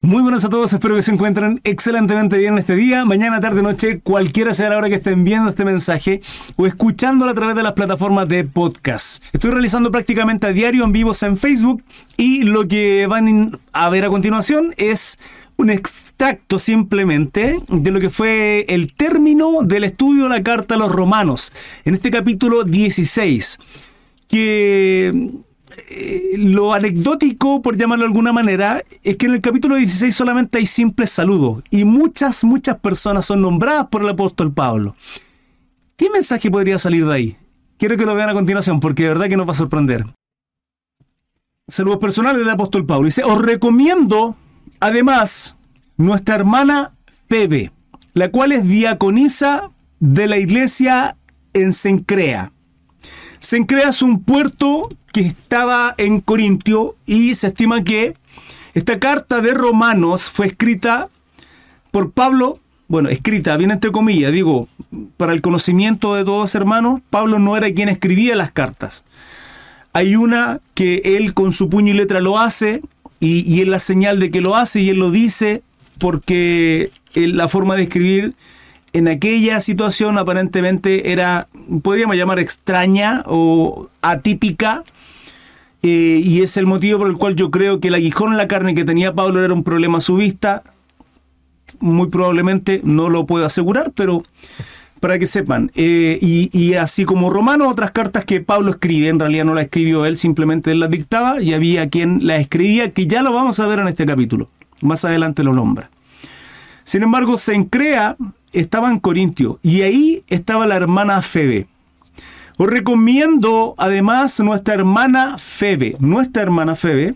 Muy buenas a todos, espero que se encuentren excelentemente bien este día, mañana, tarde, noche, cualquiera sea la hora que estén viendo este mensaje o escuchándolo a través de las plataformas de podcast. Estoy realizando prácticamente a diario en vivos en Facebook y lo que van a ver a continuación es un extracto simplemente de lo que fue el término del estudio de la carta a los romanos, en este capítulo 16, que eh, lo anecdótico, por llamarlo de alguna manera, es que en el capítulo 16 solamente hay simples saludos y muchas, muchas personas son nombradas por el apóstol Pablo. ¿Qué mensaje podría salir de ahí? Quiero que lo vean a continuación porque de verdad que nos va a sorprender. Saludos personales del apóstol Pablo. Dice, os recomiendo además nuestra hermana Febe, la cual es diaconisa de la iglesia en Sencrea Sencrea es un puerto que estaba en Corintio y se estima que esta carta de Romanos fue escrita por Pablo, bueno, escrita, bien entre comillas, digo, para el conocimiento de todos hermanos, Pablo no era quien escribía las cartas. Hay una que él con su puño y letra lo hace y, y es la señal de que lo hace y él lo dice porque la forma de escribir en aquella situación aparentemente era, podríamos llamar extraña o atípica, eh, y es el motivo por el cual yo creo que el aguijón en la carne que tenía Pablo era un problema a su vista. Muy probablemente no lo puedo asegurar, pero para que sepan. Eh, y, así como Romano, otras cartas que Pablo escribe, en realidad no las escribió él, simplemente él las dictaba y había quien las escribía, que ya lo vamos a ver en este capítulo. Más adelante lo nombra. Sin embargo, se crea estaba en Corintio y ahí estaba la hermana Febe. Os recomiendo además nuestra hermana Febe, nuestra hermana Febe,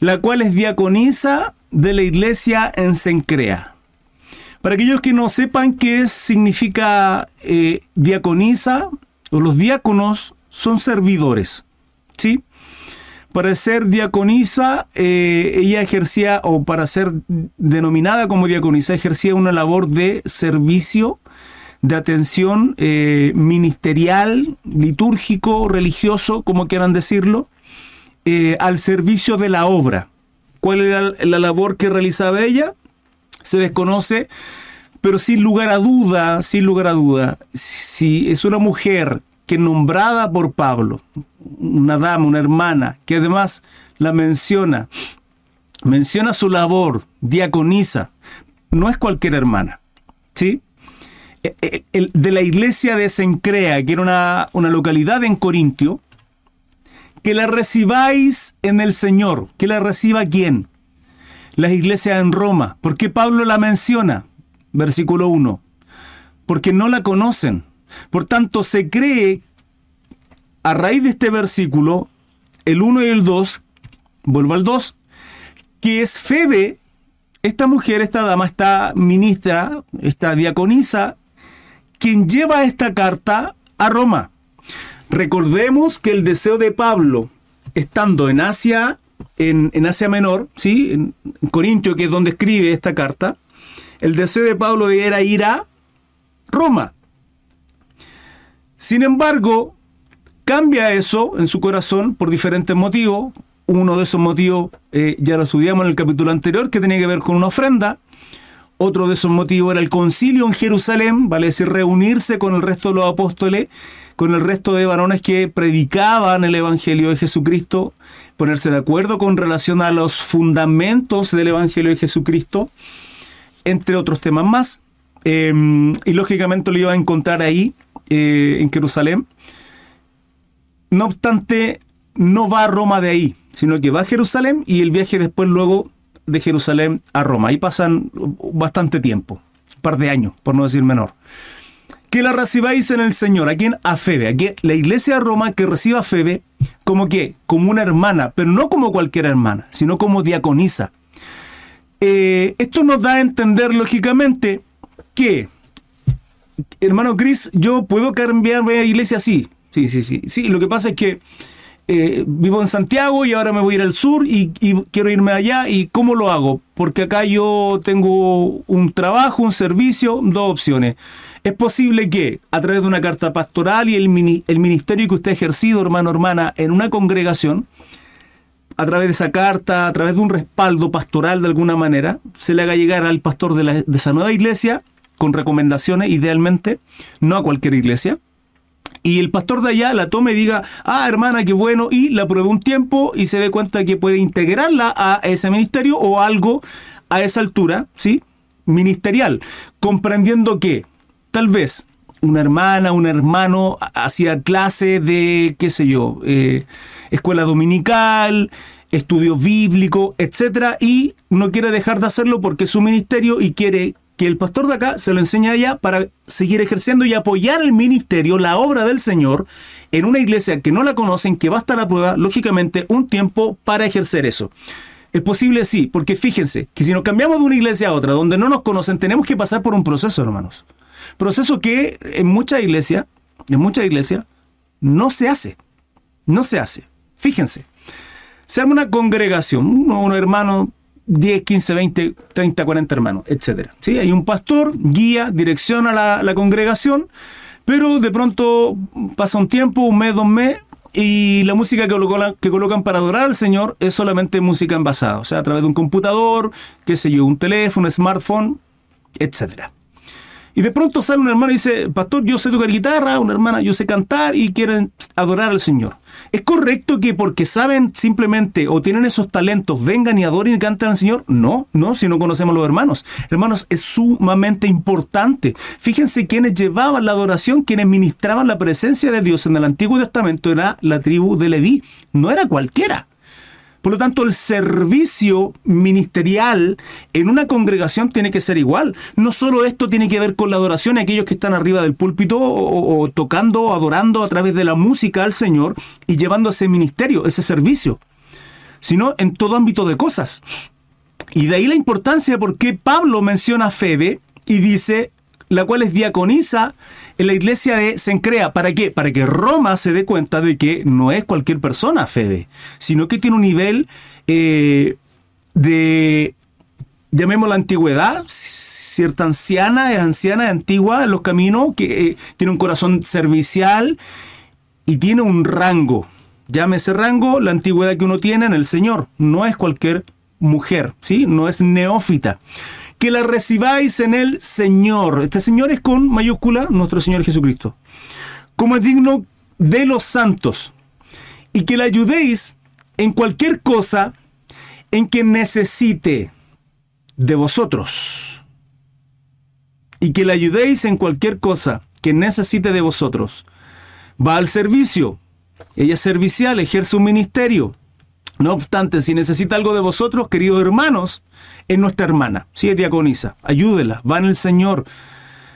la cual es diaconisa de la iglesia en Sencrea. Para aquellos que no sepan qué significa eh, diaconisa, o los diáconos son servidores, ¿sí? Para ser diaconisa, eh, ella ejercía, o para ser denominada como diaconisa, ejercía una labor de servicio, de atención eh, ministerial, litúrgico, religioso, como quieran decirlo, eh, al servicio de la obra. ¿Cuál era la labor que realizaba ella? Se desconoce, pero sin lugar a duda, sin lugar a duda, si es una mujer que nombrada por Pablo, una dama, una hermana, que además la menciona, menciona su labor, diaconiza, no es cualquier hermana, ¿sí? E, e, de la iglesia de Sencrea, que era una, una localidad en Corintio, que la recibáis en el Señor, que la reciba quién? Las iglesias en Roma. ¿Por qué Pablo la menciona? Versículo 1. Porque no la conocen por tanto, se cree, a raíz de este versículo, el 1 y el 2, vuelvo al 2, que es Febe, esta mujer, esta dama, esta ministra, esta diaconisa, quien lleva esta carta a Roma. Recordemos que el deseo de Pablo, estando en Asia, en, Asia Menor, ¿sí? en, Corintio, que es donde escribe esta carta, el deseo de Pablo era ir a Roma. Sin embargo, cambia eso en su corazón por diferentes motivos. Uno de esos motivos eh, ya lo estudiamos en el capítulo anterior, que tenía que ver con una ofrenda. Otro de esos motivos era el concilio en Jerusalén, vale decir, reunirse con el resto de los apóstoles, con el resto de varones que predicaban el Evangelio de Jesucristo, ponerse de acuerdo con relación a los fundamentos del Evangelio de Jesucristo, entre otros temas más. Em, y lógicamente lo iba a encontrar ahí eh, en Jerusalén. No obstante, no va a Roma de ahí, sino que va a Jerusalén y el viaje después luego de Jerusalén a Roma. Ahí pasan bastante tiempo, un par de años, por no decir menor. Que la recibáis en el Señor, a quien a Febe, aquí la iglesia de Roma que reciba a Febe como que, como una hermana, pero no como cualquier hermana, sino como diaconisa. Eh, esto nos da a entender lógicamente que hermano Chris, yo puedo cambiarme a iglesia, sí. Sí, sí, sí. Sí, lo que pasa es que eh, vivo en Santiago y ahora me voy a ir al sur y, quiero irme allá. ¿Y cómo lo hago? Porque acá yo tengo un trabajo, un servicio, dos opciones. Es posible que a través de una carta pastoral y el, el ministerio que usted ha ejercido, hermano, hermana, en una congregación, a través de esa carta, a través de un respaldo pastoral de alguna manera, se le haga llegar al pastor de, de esa nueva iglesia con recomendaciones, idealmente, no a cualquier iglesia, y el pastor de allá la tome y diga, ah, hermana, qué bueno, y la pruebe un tiempo y se dé cuenta que puede integrarla a ese ministerio o algo a esa altura, ¿sí? Ministerial, comprendiendo que tal vez una hermana, un hermano hacía clase de, qué sé yo, eh, escuela dominical, estudio bíblico, etcétera, y no quiere dejar de hacerlo porque es su ministerio y quiere que el pastor de acá se lo enseñe allá para seguir ejerciendo y apoyar el ministerio, la obra del Señor, en una iglesia que no la conocen, que va a estar a prueba, lógicamente, un tiempo para ejercer eso. ¿Es posible? Sí, porque fíjense que si nos cambiamos de una iglesia a otra donde no nos conocen, tenemos que pasar por un proceso, hermanos. Proceso que en mucha iglesia, en mucha iglesia, no se hace. No se hace. Fíjense. Se arma una congregación, unos hermanos 10, 15, 20, 30, 40 hermanos, etc. ¿Sí? Hay un pastor, guía, direcciona la, la congregación, pero de pronto pasa un tiempo, un mes, dos meses, y la música que, colocan, que colocan para adorar al Señor es solamente música envasada, o sea, a través de un computador, qué sé yo, un teléfono, un smartphone, etc. Y de pronto sale un hermano y dice, pastor, yo sé tocar guitarra, una hermana, yo sé cantar y quieren adorar al Señor. ¿Es correcto que porque saben simplemente o tienen esos talentos vengan y adoren y canten al Señor? No, no, si no conocemos los hermanos. Hermanos, es sumamente importante. Fíjense quienes llevaban la adoración, quienes ministraban la presencia de Dios en el Antiguo Testamento era la tribu de Leví. No era cualquiera. Por lo tanto, el servicio ministerial en una congregación tiene que ser igual. No solo esto tiene que ver con la adoración, aquellos que están arriba del púlpito o, tocando, adorando a través de la música al Señor y llevando ese ministerio, ese servicio, sino en todo ámbito de cosas. Y de ahí la importancia porque Pablo menciona a Febe y dice, la cual es diaconisa en la iglesia de Sencrea. ¿Para qué? Para que Roma se dé cuenta de que no es cualquier persona Febe, sino que tiene un nivel eh, de, llamémoslo la antigüedad, cierta anciana, es anciana, es antigua en los caminos, que eh, tiene un corazón servicial y tiene un rango. Llámese rango la antigüedad que uno tiene en el Señor. No es cualquier mujer, ¿sí? No es neófita que la recibáis en el Señor. Este Señor es con mayúscula nuestro Señor Jesucristo. Como es digno de los santos. Y que la ayudéis en cualquier cosa en que necesite de vosotros. Y que la ayudéis en cualquier cosa que necesite de vosotros. Va al servicio. Ella es servicial, ejerce un ministerio. No obstante, si necesita algo de vosotros, queridos hermanos, es nuestra hermana, sí es diaconisa, ayúdela, va en el Señor,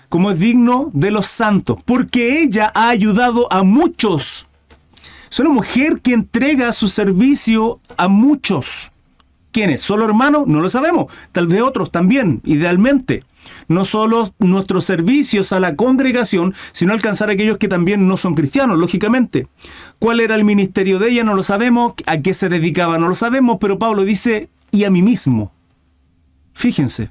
como es digno de los santos, porque ella ha ayudado a muchos. Es una mujer que entrega su servicio a muchos. ¿Quiénes? ¿Solo hermanos? No lo sabemos. Tal vez otros también, idealmente. No solo nuestros servicios a la congregación, sino alcanzar a aquellos que también no son cristianos, lógicamente. ¿Cuál era el ministerio de ella? No lo sabemos. ¿A qué se dedicaba? No lo sabemos. Pero Pablo dice, y a mí mismo. Fíjense,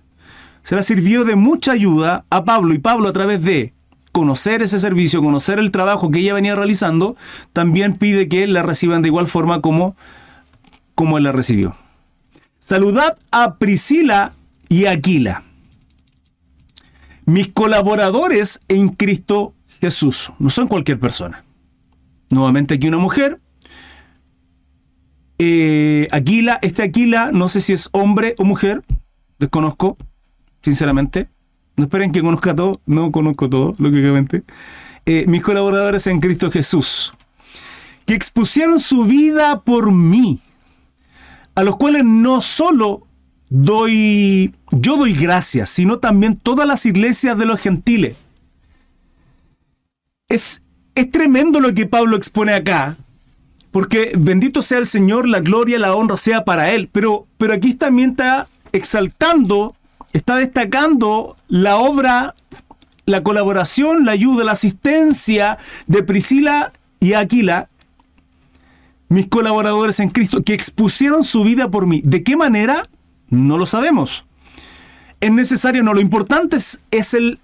se la sirvió de mucha ayuda a Pablo y Pablo a través de conocer ese servicio, conocer el trabajo que ella venía realizando, también pide que la reciban de igual forma como, como él la recibió. Saludad a Priscila y Aquila, mis colaboradores en Cristo Jesús. No son cualquier persona. Nuevamente aquí una mujer. Eh, Aquila, este Aquila, no sé si es hombre o mujer, desconozco, sinceramente. No esperen que conozca todo, no conozco todo, lógicamente. Eh, mis colaboradores en Cristo Jesús, que expusieron su vida por mí, a los cuales no solo doy, yo doy gracias, sino también todas las iglesias de los gentiles. Es, es tremendo lo que Pablo expone acá, porque bendito sea el Señor, la gloria, la honra sea para Él, pero, pero aquí también está exaltando, está destacando la obra, la colaboración, la ayuda, la asistencia de Priscila y Aquila, mis colaboradores en Cristo, que expusieron su vida por mí. ¿De qué manera? No lo sabemos. Es necesario, no, lo importante es, el,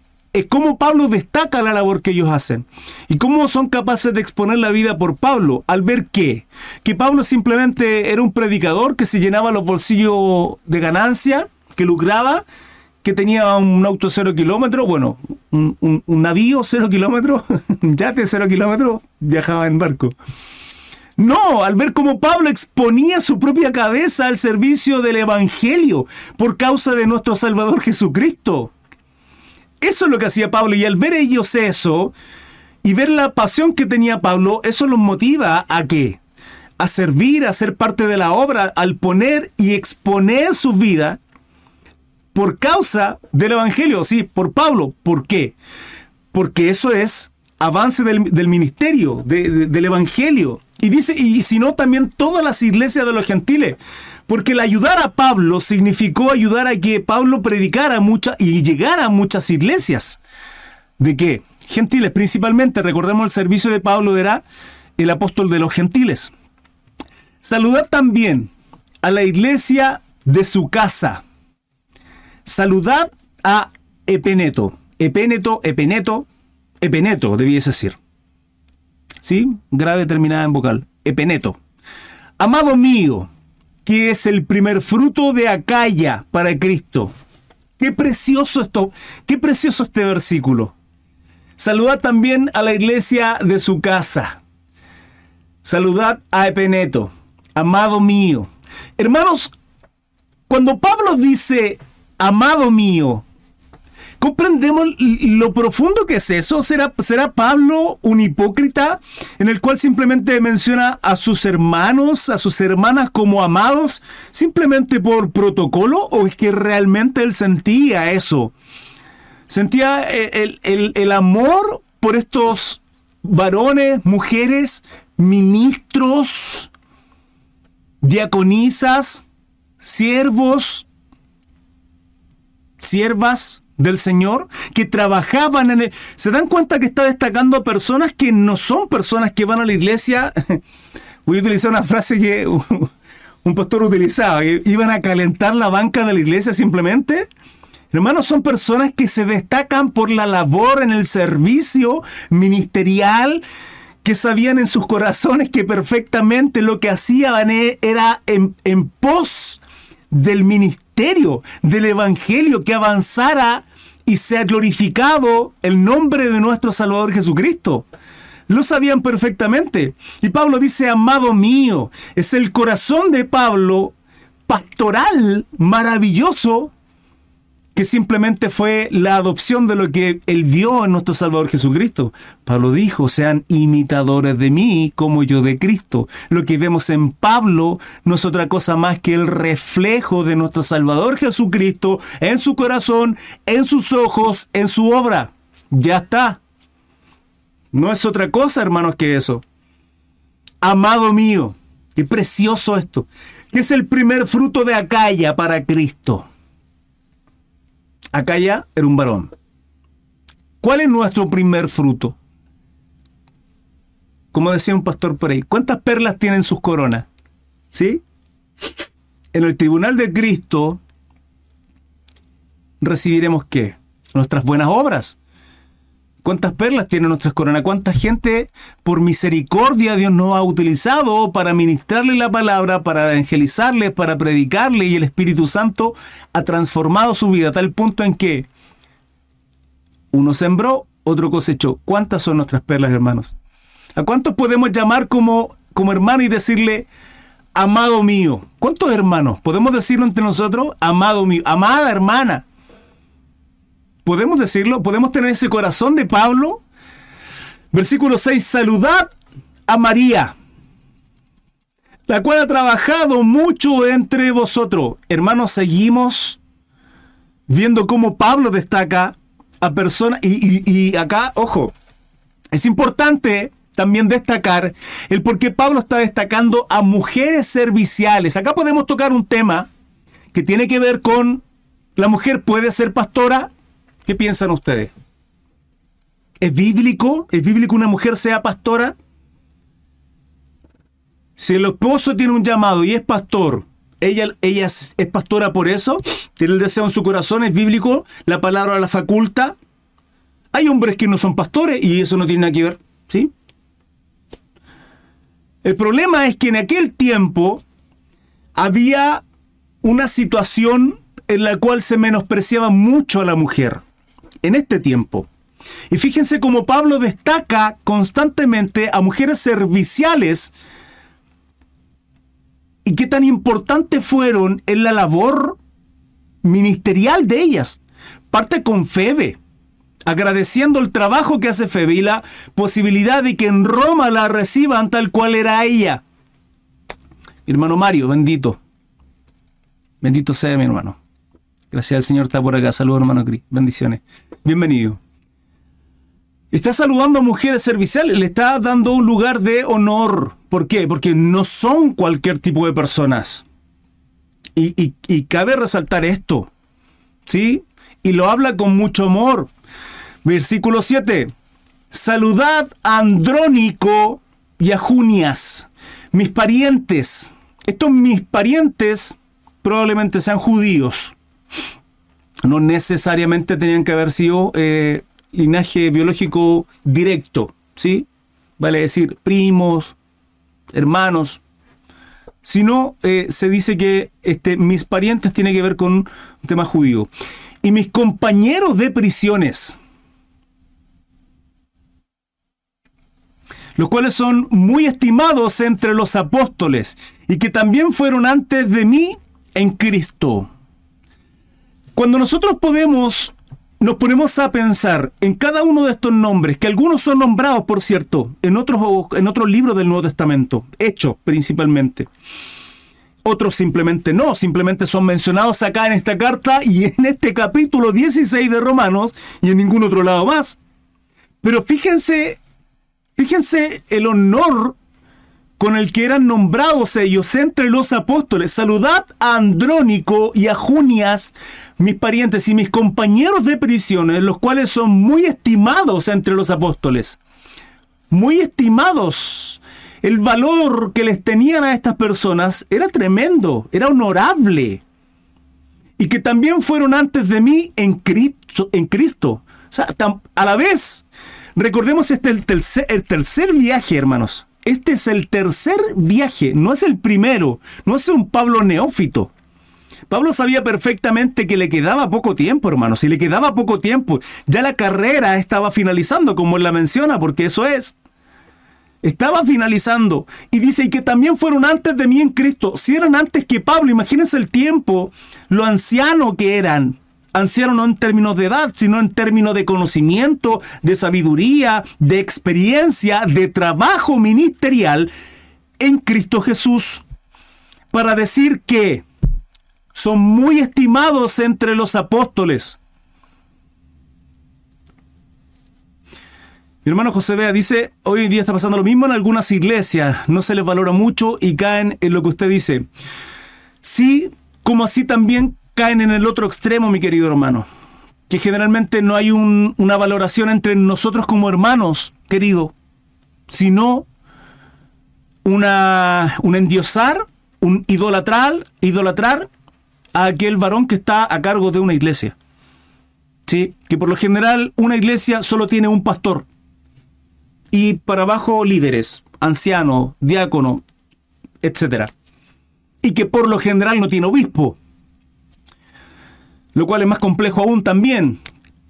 cómo Pablo destaca la labor que ellos hacen y cómo son capaces de exponer la vida por Pablo al ver que, que Pablo simplemente era un predicador que se llenaba los bolsillos de ganancia, que lucraba, que tenía un auto cero kilómetros, bueno, un, un navío cero kilómetros, un yate cero kilómetros, viajaba en barco. No, al ver cómo Pablo exponía su propia cabeza al servicio del Evangelio por causa de nuestro Salvador Jesucristo. Eso es lo que hacía Pablo y al ver ellos eso y ver la pasión que tenía Pablo, eso los motiva a qué? A servir, a ser parte de la obra, al poner y exponer su vida por causa del Evangelio, sí, por Pablo. ¿Por qué? Porque eso es avance del, ministerio, del Evangelio. Y dice, y si no, también todas las iglesias de los gentiles. Porque el ayudar a Pablo significó ayudar a que Pablo predicara muchas y llegara a muchas iglesias. ¿De qué? Gentiles, principalmente, recordemos el servicio de Pablo era el apóstol de los gentiles. Saludad también a la iglesia de su casa. Saludad a Epeneto. Epeneto, Epeneto, Epeneto, debías decir. ¿Sí? Grave terminada en vocal. Epeneto. Amado mío, que es el primer fruto de Acaya para Cristo. Qué precioso esto, qué precioso este versículo. Saludad también a la iglesia de su casa. Saludad a Epeneto, amado mío. Hermanos, cuando Pablo dice, amado mío, ¿Comprendemos lo profundo que es eso? ¿Será, ¿Será Pablo un hipócrita en el cual simplemente menciona a sus hermanos, a sus hermanas como amados, simplemente por protocolo? ¿O es que realmente él sentía eso? Sentía el, el amor por estos varones, mujeres, ministros, diaconisas, siervos, siervas, del Señor, que trabajaban en el... ¿Se dan cuenta que está destacando a personas que no son personas que van a la iglesia? Voy a utilizar una frase que un pastor utilizaba, iban a calentar la banca de la iglesia simplemente. Hermanos, son personas que se destacan por la labor en el servicio ministerial, que sabían en sus corazones que perfectamente lo que hacían era en, en pos del ministerio, del evangelio, que avanzara y sea glorificado el nombre de nuestro Salvador Jesucristo. Lo sabían perfectamente. Y Pablo dice, amado mío, es el corazón de Pablo pastoral, maravilloso, que simplemente fue la adopción de lo que él vio en nuestro Salvador Jesucristo. Pablo dijo, sean imitadores de mí como yo de Cristo. Lo que vemos en Pablo no es otra cosa más que el reflejo de nuestro Salvador Jesucristo en su corazón, en sus ojos, en su obra. Ya está. No es otra cosa, hermanos, que eso. Amado mío, qué precioso esto, que es el primer fruto de Acaya para Cristo. Acá ya era un varón. ¿Cuál es nuestro primer fruto? Como decía un pastor por ahí, ¿cuántas perlas tienen sus coronas? ¿Sí? En el tribunal de Cristo recibiremos qué? Nuestras buenas obras. ¿Cuántas perlas tienen nuestras coronas? ¿Cuánta gente por misericordia Dios nos ha utilizado para ministrarle la palabra, para evangelizarle, para predicarle y el Espíritu Santo ha transformado su vida a tal punto en que uno sembró, otro cosechó. ¿Cuántas son nuestras perlas, hermanos? ¿A cuántos podemos llamar como, como hermano y decirle, amado mío? ¿Cuántos hermanos? ¿Podemos decirlo entre nosotros? Amado mío, amada hermana. ¿Podemos decirlo? ¿Podemos tener ese corazón de Pablo? Versículo 6, saludad a María, la cual ha trabajado mucho entre vosotros. Hermanos, seguimos viendo cómo Pablo destaca a personas, y, acá, ojo, es importante también destacar el por qué Pablo está destacando a mujeres serviciales. Acá podemos tocar un tema que tiene que ver con la mujer puede ser pastora, ¿Qué piensan ustedes? ¿Es bíblico? ¿Es bíblico que una mujer sea pastora? Si el esposo tiene un llamado y es pastor, ella, ella es, pastora por eso, tiene el deseo en su corazón, es bíblico, la palabra la faculta. Hay hombres que no son pastores y eso no tiene nada que ver, ¿sí? El problema es que en aquel tiempo había una situación en la cual se menospreciaba mucho a la mujer. En este tiempo. Y fíjense cómo Pablo destaca constantemente a mujeres serviciales y qué tan importantes fueron en la labor ministerial de ellas. Parte con Febe, agradeciendo el trabajo que hace Febe y la posibilidad de que en Roma la reciban tal cual era ella. hermano Mario, bendito. Bendito sea mi hermano. Gracias al Señor está por acá. Saludos, hermano Cris. Bendiciones. Bienvenido. Está saludando a mujeres serviciales, le está dando un lugar de honor. ¿Por qué? Porque no son cualquier tipo de personas. Y, y cabe resaltar esto. ¿Sí? Y lo habla con mucho amor. Versículo 7. Saludad a Andrónico y a Junias, mis parientes. Estos mis parientes probablemente sean judíos. No necesariamente tenían que haber sido eh, linaje biológico directo, ¿sí? Vale decir, primos, hermanos, sino eh, se dice que este, mis parientes tiene que ver con un tema judío. Y mis compañeros de prisiones, los cuales son muy estimados entre los apóstoles y que también fueron antes de mí en Cristo. Cuando nosotros podemos nos ponemos a pensar en cada uno de estos nombres, que algunos son nombrados, por cierto, en otros, en otros libros del Nuevo Testamento, hechos principalmente. Otros simplemente no, simplemente son mencionados acá en esta carta y en este capítulo 16 de Romanos y en ningún otro lado más. Pero fíjense, fíjense el honor con el que eran nombrados ellos entre los apóstoles. Saludad a Andrónico y a Junias, mis parientes y mis compañeros de prisiones, los cuales son muy estimados entre los apóstoles. Muy estimados. El valor que les tenían a estas personas era tremendo, era honorable. Y que también fueron antes de mí en Cristo. En Cristo. O sea, a la vez, recordemos este el el tercer viaje, hermanos este es el tercer viaje, no es el primero, no es un Pablo neófito. Pablo sabía perfectamente que le quedaba poco tiempo, hermano. Si le quedaba poco tiempo, ya la carrera estaba finalizando, como él la menciona, porque eso es. Estaba finalizando. Y dice, y que también fueron antes de mí en Cristo. Si eran antes que Pablo, imagínense el tiempo, lo anciano que eran anciano no en términos de edad, sino en términos de conocimiento, de sabiduría, de experiencia, de trabajo ministerial en Cristo Jesús, para decir que son muy estimados entre los apóstoles. Mi hermano José Bea dice, hoy en día está pasando lo mismo en algunas iglesias, no se les valora mucho y caen en lo que usted dice. Sí, como así también caen en el otro extremo, mi querido hermano. Que generalmente no hay una valoración entre nosotros como hermanos, querido, sino una, un endiosar, un idolatrar, idolatrar a aquel varón que está a cargo de una iglesia. ¿Sí? Que por lo general una iglesia solo tiene un pastor. Y para abajo líderes, anciano, diácono, etc. Y que por lo general no tiene obispo lo cual es más complejo aún también,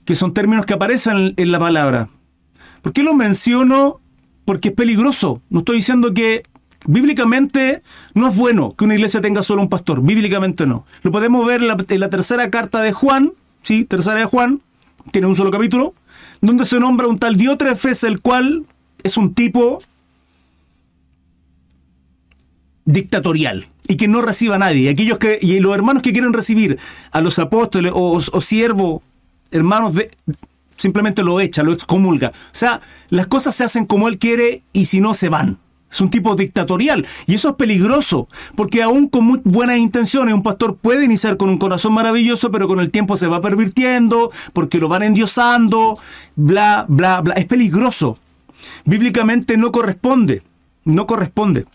que son términos que aparecen en la palabra. ¿Por qué lo menciono? Porque es peligroso. No estoy diciendo que bíblicamente no es bueno que una iglesia tenga solo un pastor, bíblicamente no. Lo podemos ver en la, tercera carta de Juan, ¿sí? Tercera de Juan, tiene un solo capítulo, donde se nombra un tal Diótrefes, el cual es un tipo dictatorial y que no reciba a nadie. Aquellos que, y los hermanos que quieren recibir a los apóstoles o, siervos, hermanos, simplemente lo echa, lo excomulga. O sea, las cosas se hacen como él quiere y si no se van. Es un tipo dictatorial y eso es peligroso, porque aún con muy buenas intenciones un pastor puede iniciar con un corazón maravilloso, pero con el tiempo se va pervirtiendo, porque lo van endiosando, bla, bla, bla. Es peligroso. Bíblicamente no corresponde, no corresponde.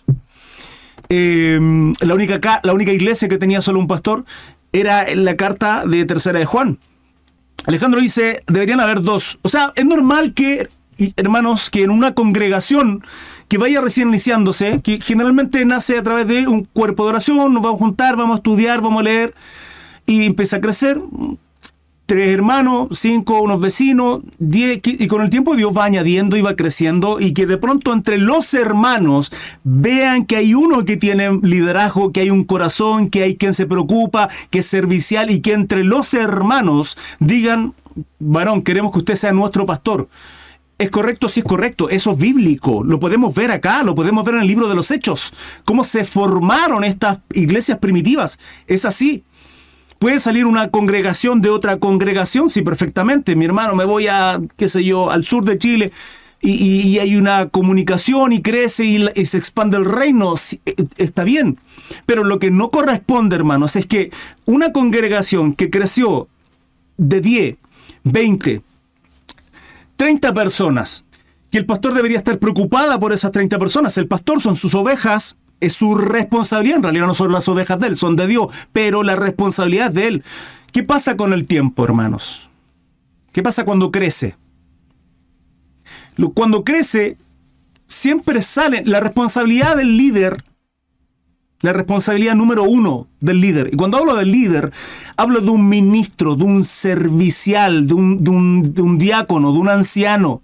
Em, la, única, la única iglesia que tenía solo un pastor era la carta de tercera de Juan. Alejandro dice, deberían haber dos. O sea, es normal que, hermanos, que en una congregación que vaya recién iniciándose, que generalmente nace a través de un cuerpo de oración, nos vamos a juntar, vamos a estudiar, vamos a leer, y empieza a crecer, tres hermanos, cinco, unos vecinos, diez, y con el tiempo Dios va añadiendo y va creciendo, y que de pronto entre los hermanos vean que hay uno que tiene liderazgo, que hay un corazón, que hay quien se preocupa, que es servicial, y que entre los hermanos digan, varón, queremos que usted sea nuestro pastor. ¿Es correcto? Sí es correcto. Eso es bíblico. Lo podemos ver acá, lo podemos ver en el libro de los Hechos. Cómo se formaron estas iglesias primitivas. Es así. Puede salir una congregación de otra congregación, sí, perfectamente. Mi hermano, me voy a, qué sé yo, al sur de Chile y, hay una comunicación y crece y, se expande el reino, eh, está bien. Pero lo que no corresponde, hermanos, es que una congregación que creció de 10, 20, 30 personas, que el pastor debería estar preocupada por esas 30 personas. El pastor son sus ovejas, es su responsabilidad. En realidad no son las ovejas de él, son de Dios, pero la responsabilidad es de él. ¿Qué pasa con el tiempo, hermanos? ¿Qué pasa cuando crece? Cuando crece, siempre sale la responsabilidad del líder, la responsabilidad número uno del líder. Y cuando hablo del líder, hablo de un ministro, de un servicial, de un, de un, diácono, de un anciano,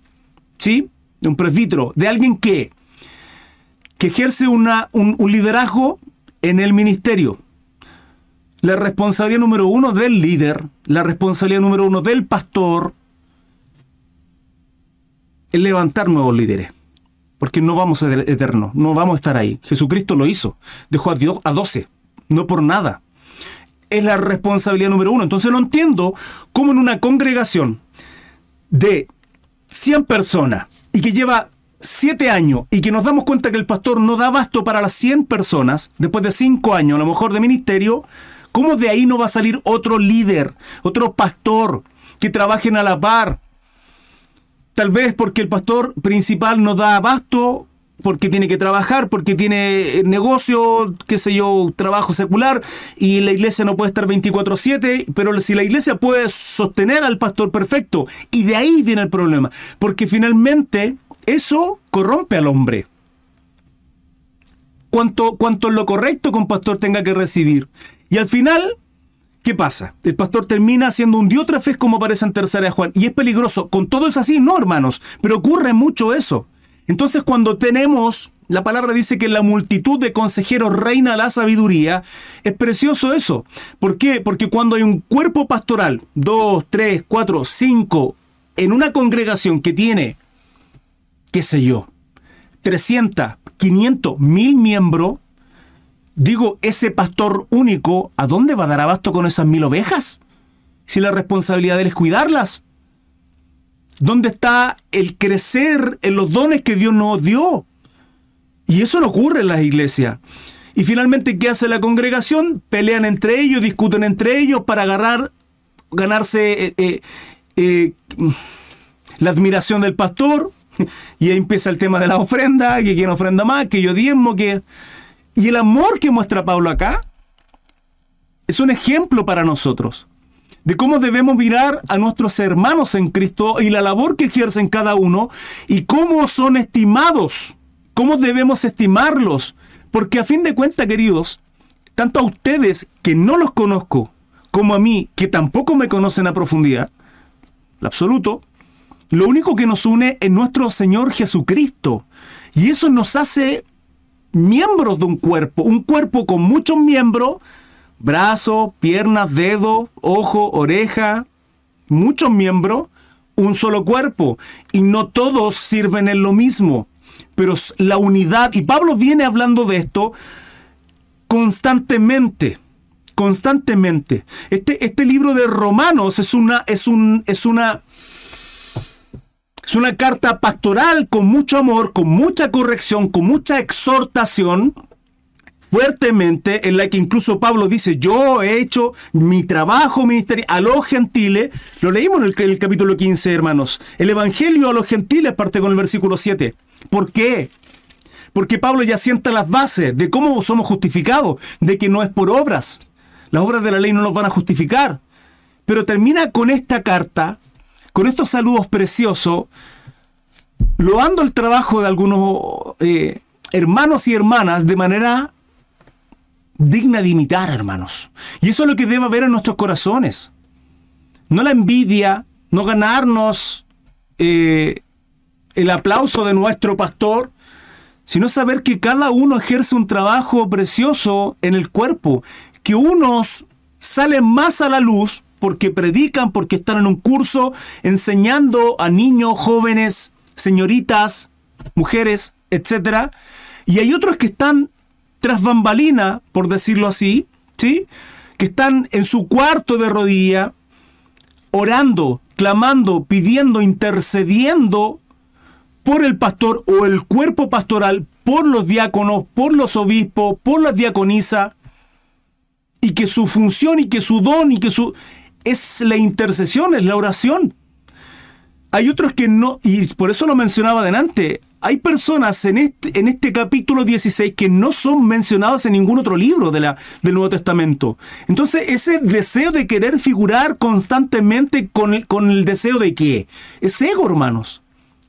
¿sí? De un presbítero, de alguien que, que ejerce un, un liderazgo en el ministerio. La responsabilidad número uno del líder, la responsabilidad número uno del pastor, es levantar nuevos líderes porque no vamos a ser eternos, no vamos a estar ahí. Jesucristo lo hizo, dejó a Dios a 12, no por nada. Es la responsabilidad número uno. Entonces no entiendo cómo en una congregación de 100 personas y que lleva 7 años y que nos damos cuenta que el pastor no da basto para las 100 personas, después de 5 años a lo mejor de ministerio, ¿cómo de ahí no va a salir otro líder, otro pastor que trabajen a la par, Tal vez porque el pastor principal no da abasto, porque tiene que trabajar, porque tiene negocio, qué sé yo, trabajo secular, y la iglesia no puede estar 24/7, pero si la iglesia puede sostener al pastor perfecto, y de ahí viene el problema, porque finalmente eso corrompe al hombre. Cuanto, cuanto lo correcto que un pastor tenga que recibir. Y al final ¿Qué pasa? El pastor termina haciendo un diótrefes como aparece en Tercera de Juan. Y es peligroso. Con todo es así, no, hermanos. Pero ocurre mucho eso. Entonces, cuando tenemos, la palabra dice que la multitud de consejeros reina la sabiduría, es precioso eso. ¿Por qué? Porque cuando hay un cuerpo pastoral, dos, tres, cuatro, cinco, en una congregación que tiene, qué sé yo, 300, 500, mil miembros, Digo, ese pastor único, ¿a dónde va a dar abasto con esas mil ovejas? Si la responsabilidad de es cuidarlas. ¿Dónde está el crecer en los dones que Dios nos dio? Y eso no ocurre en las iglesias. Y finalmente, ¿qué hace la congregación? Pelean entre ellos, discuten entre ellos para agarrar, ganarse eh, eh, eh, la admiración del pastor. Y ahí empieza el tema de la ofrenda, que quien ofrenda más, que yo diezmo, que... Y el amor que muestra Pablo acá es un ejemplo para nosotros de cómo debemos mirar a nuestros hermanos en Cristo y la labor que ejercen cada uno y cómo son estimados, cómo debemos estimarlos. Porque a fin de cuentas, queridos, tanto a ustedes que no los conozco, como a mí que tampoco me conocen a profundidad, el absoluto, lo único que nos une es nuestro Señor Jesucristo. Y eso nos hace miembros de un cuerpo, un cuerpo con muchos miembros, brazo, piernas, dedo, ojo, oreja, muchos miembros, un solo cuerpo. Y no todos sirven en lo mismo, pero la unidad, y Pablo viene hablando de esto constantemente constantemente. Este, este libro de Romanos es una, es un, es una, es una carta pastoral con mucho amor, con mucha corrección, con mucha exhortación, fuertemente, en la que incluso Pablo dice, yo he hecho mi trabajo ministerial a los gentiles. Lo leímos en el, capítulo 15, hermanos. El Evangelio a los gentiles parte con el versículo 7. ¿Por qué? Porque Pablo ya sienta las bases de cómo somos justificados, de que no es por obras. Las obras de la ley no nos van a justificar. pero termina con esta carta, con estos saludos preciosos, loando el trabajo de algunos eh, hermanos y hermanas de manera digna de imitar, hermanos. Y eso es lo que debe haber en nuestros corazones. No la envidia, no ganarnos eh, el aplauso de nuestro pastor, sino saber que cada uno ejerce un trabajo precioso en el cuerpo, que unos salen más a la luz porque predican, porque están en un curso enseñando a niños, jóvenes, señoritas, mujeres, etc. Y hay otros que están tras bambalina, por decirlo así, ¿sí? Que están en su cuarto de rodilla, orando, clamando, pidiendo, intercediendo por el pastor o el cuerpo pastoral, por los diáconos, por los obispos, por las diaconisas, y que su función y que su don y que su... es la intercesión, es la oración. Hay otros que no, y por eso lo mencionaba adelante, hay personas en este, en este capítulo 16 que no son mencionadas en ningún otro libro de la, del Nuevo Testamento. Entonces, ese deseo de querer figurar constantemente con el, con el deseo de qué? Es ego, hermanos.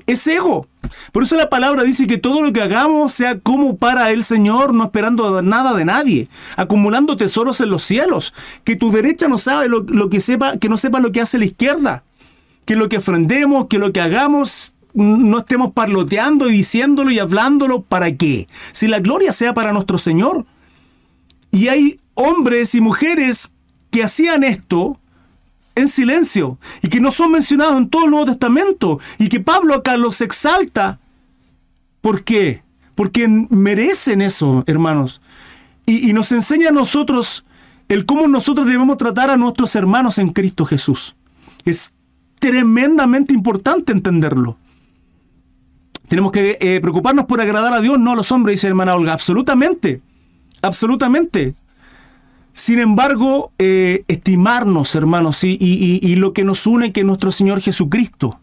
Es ego. Por eso la palabra dice que todo lo que hagamos sea como para el Señor, no esperando nada de nadie, acumulando tesoros en los cielos. Que tu derecha no sabe lo, que sepa, que no sepa lo que hace la izquierda. Que lo que ofrendemos, que lo que hagamos no estemos parloteando y diciéndolo y hablándolo para qué. Si la gloria sea para nuestro Señor. Y hay hombres y mujeres que hacían esto en silencio y que no son mencionados en todo el Nuevo Testamento y que Pablo acá los exalta. ¿Por qué? Porque merecen eso, hermanos. Y, nos enseña a nosotros el cómo nosotros debemos tratar a nuestros hermanos en Cristo Jesús. Es tremendamente importante entenderlo. Tenemos que eh, preocuparnos por agradar a Dios, no a los hombres, dice hermana Olga. Absolutamente. Absolutamente. Sin embargo, eh, estimarnos, hermanos, y, lo que nos une que nuestro Señor Jesucristo.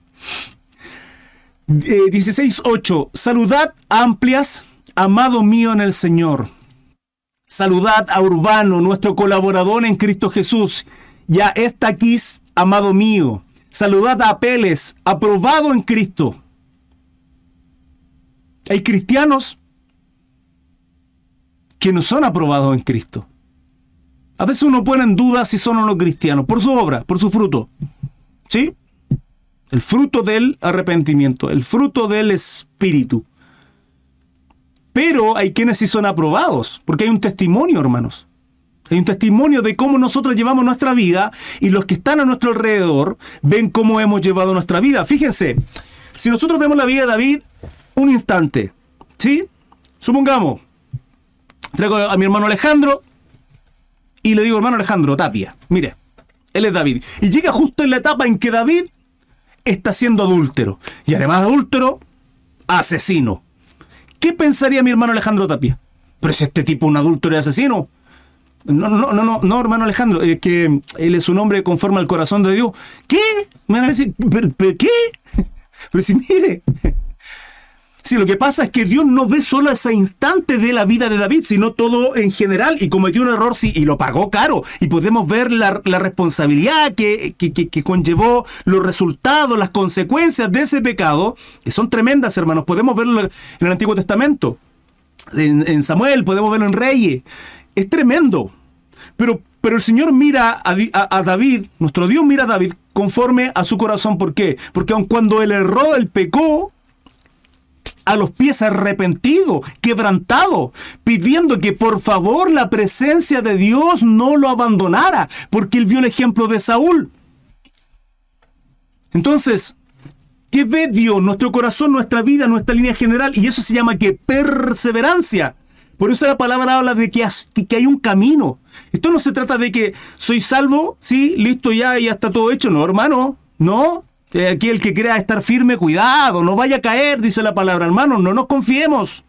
16.8. Eh, Saludad amplias, amado mío en el Señor. Saludad a Urbano, nuestro colaborador en Cristo Jesús, y a Estaquis, amado mío. Saludad a Apeles, aprobado en Cristo. Hay cristianos que no son aprobados en Cristo. A veces uno pone en duda si son o no cristianos, por su obra, por su fruto. ¿Sí? El fruto del arrepentimiento, el fruto del espíritu. Pero hay quienes sí son aprobados, porque hay un testimonio, hermanos. Hay un testimonio de cómo nosotros llevamos nuestra vida y los que están a nuestro alrededor ven cómo hemos llevado nuestra vida. Fíjense, si nosotros vemos la vida de David, un instante. ¿Sí? Supongamos, traigo a mi hermano Alejandro y le digo, hermano Alejandro, Tapia, mire, él es David. Y llega justo en la etapa en que David está siendo adúltero. Y además adúltero, asesino. ¿Qué pensaría mi hermano Alejandro Tapia? Pero si este tipo es un adúltero y asesino. No, no, no, no, no, hermano Alejandro, es que él es un hombre conforme al corazón de Dios. ¿Qué? Me van a decir, qué? Pero si mire, Sí, lo que pasa es que Dios no ve solo ese instante de la vida de David, sino todo en general y cometió un error sí, y lo pagó caro. Y podemos ver la, responsabilidad que, que, conllevó, los resultados, las consecuencias de ese pecado, que son tremendas, hermanos. Podemos verlo en el Antiguo Testamento, en, Samuel, podemos verlo en Reyes. Es tremendo. Pero, pero el Señor mira a, a David, nuestro Dios mira a David conforme a su corazón. ¿Por qué? Porque aun cuando él erró, él pecó, a los pies arrepentido, quebrantado, pidiendo que por favor la presencia de Dios no lo abandonara, porque él vio el ejemplo de Saúl. Entonces, ¿qué ve Dios? Nuestro corazón, nuestra vida, nuestra línea general, y eso se llama que perseverancia. Por eso la palabra habla de que, que hay un camino. Esto no se trata de que soy salvo, sí, listo ya, ya está todo hecho. No, hermano, no. Aquí el que crea estar firme, cuidado, no vaya a caer, dice la palabra, hermano, no nos confiemos.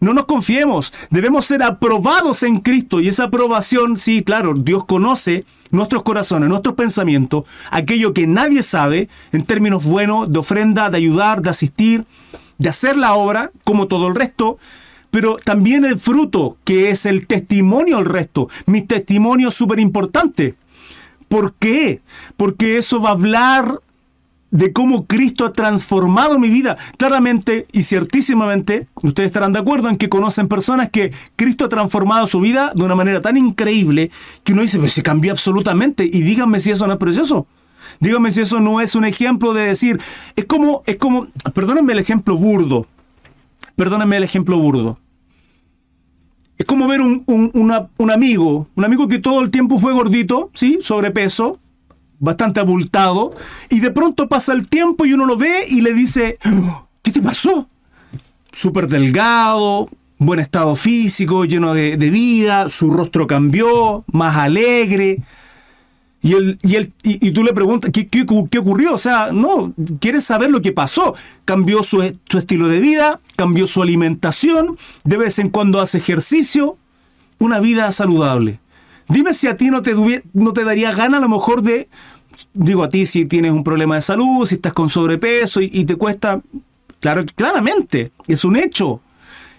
No nos confiemos, debemos ser aprobados en Cristo y esa aprobación, sí, claro, Dios conoce nuestros corazones, nuestros pensamientos, aquello que nadie sabe en términos buenos de ofrenda, de ayudar, de asistir, de hacer la obra, como todo el resto, pero también el fruto, que es el testimonio al resto. Mi testimonio es súper importante. ¿Por qué? Porque eso va a hablar de cómo Cristo ha transformado mi vida. Claramente y ciertísimamente, ustedes estarán de acuerdo en que conocen personas que Cristo ha transformado su vida de una manera tan increíble que uno dice, pero se cambió absolutamente. Y díganme si eso no es precioso. Díganme si eso no es un ejemplo de decir, es como, es como, perdónenme el ejemplo burdo, perdónenme el ejemplo burdo. Es como ver un, un amigo, un amigo que todo el tiempo fue gordito, ¿sí? Sobrepeso, bastante abultado, y de pronto pasa el tiempo y uno lo ve y le dice, ¿qué te pasó? Súper delgado, buen estado físico, lleno de, vida, su rostro cambió, más alegre. Y, y, y, tú le preguntas, ¿qué, ¿qué, qué, ocurrió? O sea, no, quieres saber lo que pasó. Cambió su, su estilo de vida, cambió su alimentación, de vez en cuando hace ejercicio, una vida saludable. Dime si a ti no te, no te daría gana a lo mejor de, digo a ti si tienes un problema de salud, si estás con sobrepeso y, te cuesta, claro, claramente, es un hecho.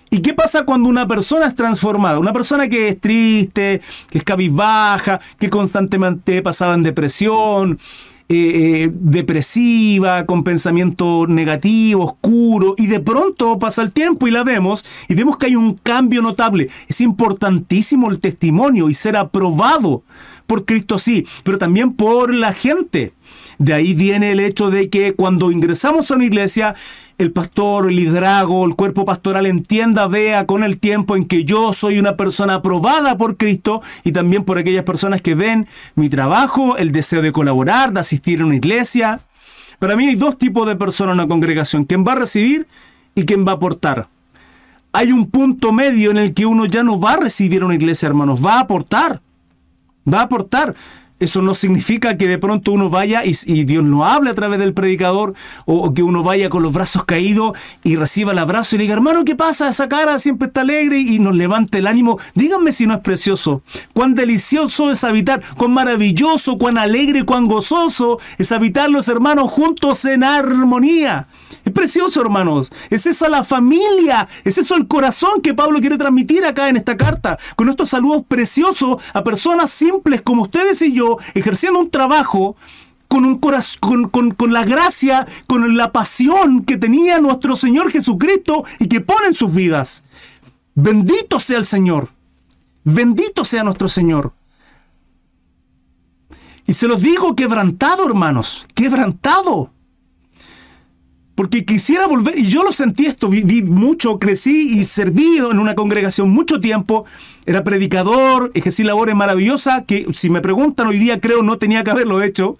¿Y qué pasa cuando una persona es transformada? Una persona que es triste, que es cabizbaja, que constantemente pasaba en depresión, eh, eh, depresiva, con pensamiento negativo, oscuro, y de pronto pasa el tiempo y la vemos y vemos que hay un cambio notable. Es importantísimo el testimonio y ser aprobado por Cristo sí, pero también por la gente. De ahí viene el hecho de que cuando ingresamos a una iglesia, el pastor, el liderazgo, el cuerpo pastoral entienda, vea con el tiempo en que yo soy una persona aprobada por Cristo y también por aquellas personas que ven mi trabajo, el deseo de colaborar, de asistir a una iglesia. Para mí hay dos tipos de personas en una congregación, quien va a recibir y quien va a aportar. Hay un punto medio en el que uno ya no va a recibir una iglesia, hermanos, va a aportar. Va a aportar. Eso no significa que de pronto uno vaya y, Dios no hable a través del predicador o, que uno vaya con los brazos caídos y reciba el abrazo y diga, hermano, ¿qué pasa? Esa cara siempre está alegre y nos levante el ánimo. Díganme si no es precioso. Cuán delicioso es habitar, cuán maravilloso, cuán alegre, cuán gozoso es habitar los hermanos juntos en armonía. Es precioso, hermanos. Es esa la familia. Es eso el corazón que Pablo quiere transmitir acá en esta carta. Con estos saludos preciosos a personas simples como ustedes y yo, ejerciendo un trabajo con, un corazón, con, con, la gracia, con la pasión que tenía nuestro Señor Jesucristo y que pone en sus vidas. Bendito sea el Señor. Bendito sea nuestro Señor. Y se los digo quebrantado, hermanos, quebrantado porque quisiera volver, y yo lo sentí esto, viví mucho, crecí y serví en una congregación mucho tiempo, era predicador, ejercí labores maravillosas, que si me preguntan hoy día creo no tenía que haberlo hecho.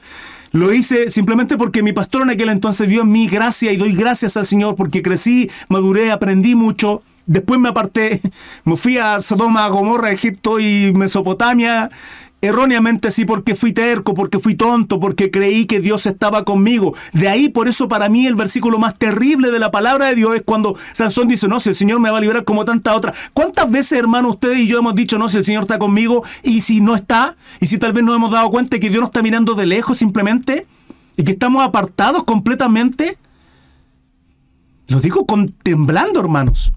Lo hice simplemente porque mi pastor en aquel entonces vio en mí gracia y doy gracias al Señor porque crecí, maduré, aprendí mucho. Después me aparté, me fui a Sodoma, Gomorra, Egipto y Mesopotamia erróneamente sí porque fui terco, porque fui tonto, porque creí que Dios estaba conmigo. De ahí, por eso para mí el versículo más terrible de la palabra de Dios es cuando Sansón dice, no, si el Señor me va a liberar como tanta otra. ¿Cuántas veces, hermano, ustedes y yo hemos dicho, no, si el Señor está conmigo y si no está? Y si tal vez nos hemos dado cuenta que Dios nos está mirando de lejos simplemente y que estamos apartados completamente. Lo digo con temblando, hermanos.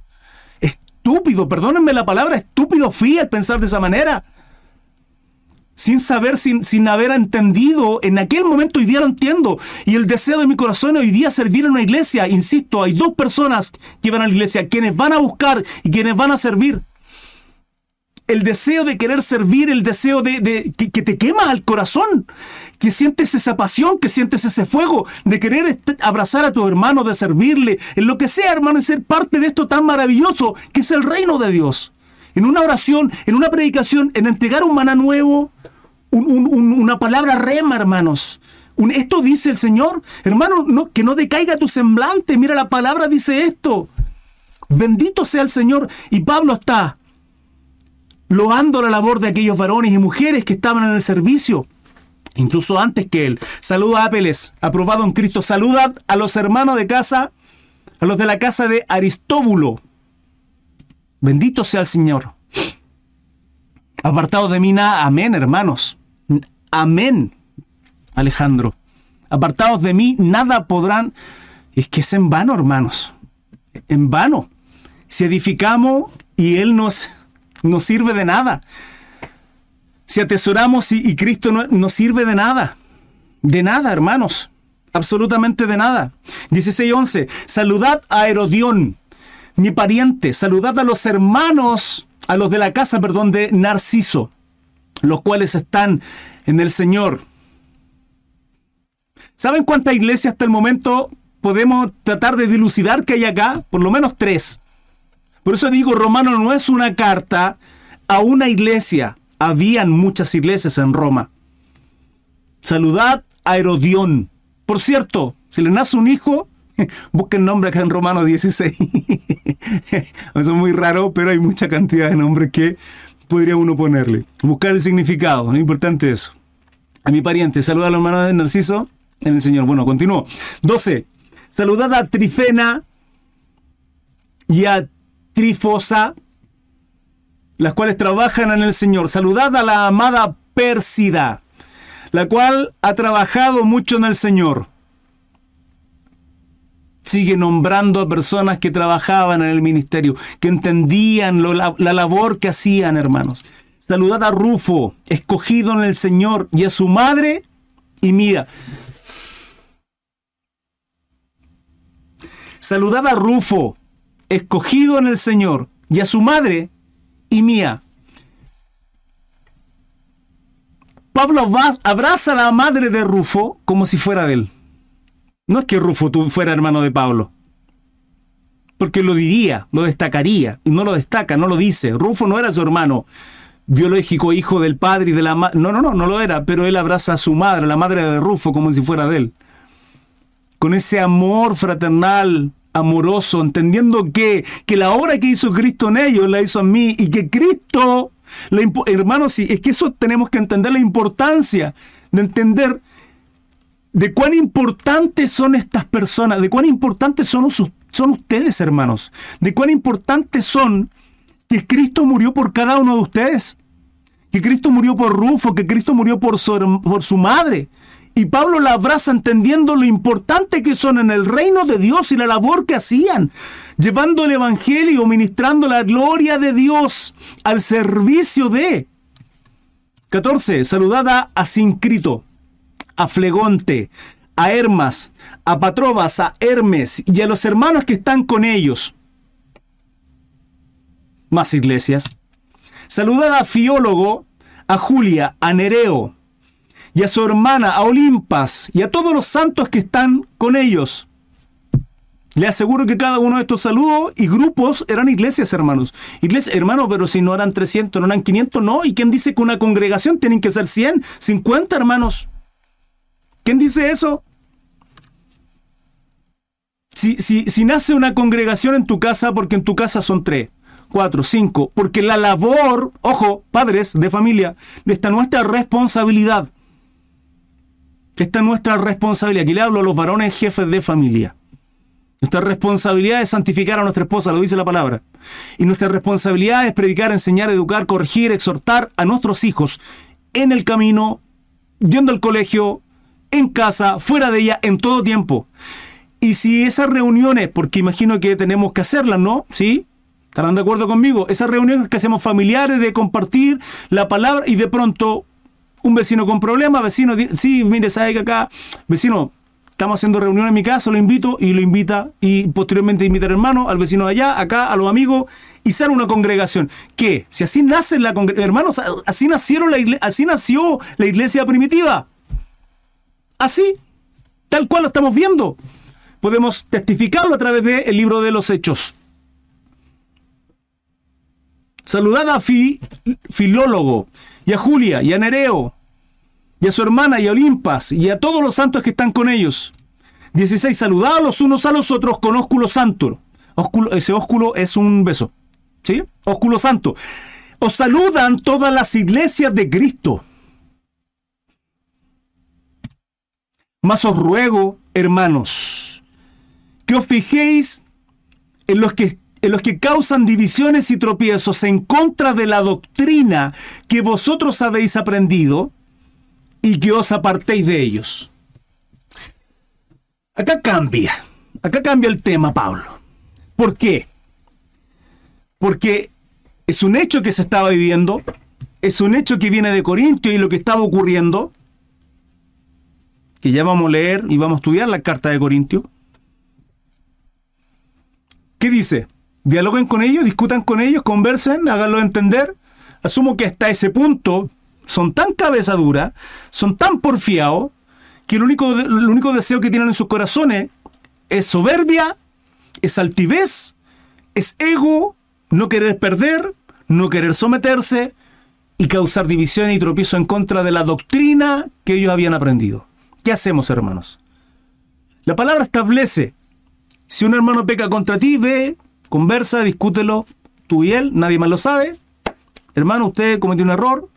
Estúpido, perdónenme la palabra, estúpido fui al pensar de esa manera sin saber, sin, sin haber entendido. En aquel momento hoy día lo entiendo. Y el deseo de mi corazón hoy día servir en una iglesia. Insisto, hay dos personas que van a la iglesia, quienes van a buscar y quienes van a servir. El deseo de querer servir, el deseo de, que, que, te quema al corazón, que sientes esa pasión, que sientes ese fuego, de querer abrazar a tu hermano, de servirle, en lo que sea, hermano, y ser parte de esto tan maravilloso que es el reino de Dios en una oración, en una predicación, en entregar un maná nuevo, una palabra rema, hermanos. esto dice el Señor, hermano, no, que no decaiga tu semblante. Mira, la palabra dice esto. Bendito sea el Señor. Y Pablo está loando la labor de aquellos varones y mujeres que estaban en el servicio. Incluso antes que él. Saluda a Apeles, aprobado en Cristo. Saluda a los hermanos de casa, a los de la casa de Aristóbulo. Bendito sea el Señor. Apartados de mí nada. Amén, hermanos. Amén, Alejandro. Apartados de mí nada podrán. Es que es en vano, hermanos. En vano. Si edificamos y Él nos, nos sirve de nada. si atesoramos y, Cristo no, no sirve de nada. De nada, hermanos. Absolutamente de nada. 16.11. Saludad a Herodión, mi pariente. Saludad a los hermanos, a los de la casa, perdón, de Narciso, los cuales están en el Señor. ¿Saben cuántas iglesias hasta el momento podemos tratar de dilucidar que hay acá? Por lo menos tres. Por eso digo, Romano no es una carta a una iglesia. Habían muchas iglesias en Roma. Saludad a Herodión. Por cierto, si le nace un hijo, busquen nombre acá en Romano 16. Eso es muy raro, pero hay mucha cantidad de nombres que podría uno ponerle. Buscar el significado, es importante eso. A mi pariente, saluda a la hermana de Narciso en el Señor. Bueno, continúo. 12. Saludad a Trifena y a Trifosa, las cuales trabajan en el Señor. Saludad a la amada Pérsida, la cual ha trabajado mucho en el Señor. Sigue nombrando a personas que trabajaban en el ministerio, que entendían la, la labor que hacían, hermanos. Saludad a Rufo, escogido en el Señor, y a su madre y mía. Saludad a Rufo, escogido en el Señor, y a su madre y mía. Pablo abraza a la madre de Rufo como si fuera de él. No es que Rufo fuera hermano de Pablo, porque lo diría, lo destacaría, y no lo destaca, no lo dice. Rufo no era su hermano biológico, hijo del padre y de la madre. No, no, no, no lo era, pero él abraza a su madre, la madre de Rufo, como si fuera de él con ese amor fraternal, amoroso, entendiendo que, que la obra que hizo Cristo en ellos la hizo en mí y que Cristo, hermanos, sí, es que eso tenemos que entender la importancia de entender de cuán importantes son estas personas, de cuán importantes son, son ustedes, hermanos, de cuán importantes son que Cristo murió por cada uno de ustedes, que Cristo murió por Rufo, que Cristo murió por por su madre, y Pablo la abraza entendiendo lo importante que son en el reino de Dios y la labor que hacían, llevando el Evangelio, ministrando la gloria de Dios al servicio de. 14. Saludada a Sincrito, a Flegonte, a Hermas, a Patrobas, a Hermes y a los hermanos que están con ellos. Más iglesias. Saludada a Fiólogo, a Julia, a Nereo, y a su hermana, a Olimpas, y a todos los santos que están con ellos. Le aseguro que cada uno de estos saludos y grupos eran iglesias, hermanos. Iglesias, hermano, pero si no eran 300, no eran 500, no. ¿Y quién dice que una congregación tienen que ser 100, 50, hermanos? ¿Quién dice eso? Si, si, si nace una congregación en tu casa, porque en tu casa son tres, cuatro, cinco, porque la labor, ojo, padres de familia, está nuestra responsabilidad esta es nuestra responsabilidad. Aquí le hablo a los varones jefes de familia. Nuestra responsabilidad es santificar a nuestra esposa, lo dice la palabra. Y nuestra responsabilidad es predicar, enseñar, educar, corregir, exhortar a nuestros hijos en el camino, yendo al colegio, en casa, fuera de ella, en todo tiempo. Y si esas reuniones, porque imagino que tenemos que hacerlas, ¿no? ¿Sí? ¿Estarán de acuerdo conmigo? Esas reuniones que hacemos familiares de compartir la palabra y de pronto un vecino con problemas, vecino, sí, mire, sabe que acá, vecino, estamos haciendo reunión en mi casa, lo invito y lo invita y posteriormente invita al hermano, al vecino de allá, acá, a los amigos y sale una congregación. ¿Qué? Si así nace la congregación, hermanos, así nacieron la así nació la iglesia primitiva. Así, tal cual lo estamos viendo. Podemos testificarlo a través del libro de los Hechos. Saludad a Fi, Filólogo, y a Julia, y a Nereo, y a su hermana, y a Olimpas, y a todos los santos que están con ellos. 16. Saludad los unos a los otros con ósculo santo. ese ósculo es un beso. ¿Sí? Ósculo santo. Os saludan todas las iglesias de Cristo. Mas os ruego, hermanos, que os fijéis en los que en los que causan divisiones y tropiezos en contra de la doctrina que vosotros habéis aprendido y que os apartéis de ellos. Acá cambia, acá cambia el tema, Pablo. ¿Por qué? Porque es un hecho que se estaba viviendo, es un hecho que viene de Corintio y lo que estaba ocurriendo, que ya vamos a leer y vamos a estudiar la carta de Corintio. ¿Qué dice? Dialoguen con ellos, discutan con ellos, conversen, háganlo entender. Asumo que hasta ese punto son tan cabeza dura, son tan porfiados, que el único, el único deseo que tienen en sus corazones es soberbia, es altivez, es ego, no querer perder, no querer someterse y causar división y tropiezo en contra de la doctrina que ellos habían aprendido. ¿Qué hacemos, hermanos? La palabra establece, si un hermano peca contra ti, ve, conversa, discútelo, tú y él, nadie más lo sabe. Hermano, usted cometió un error,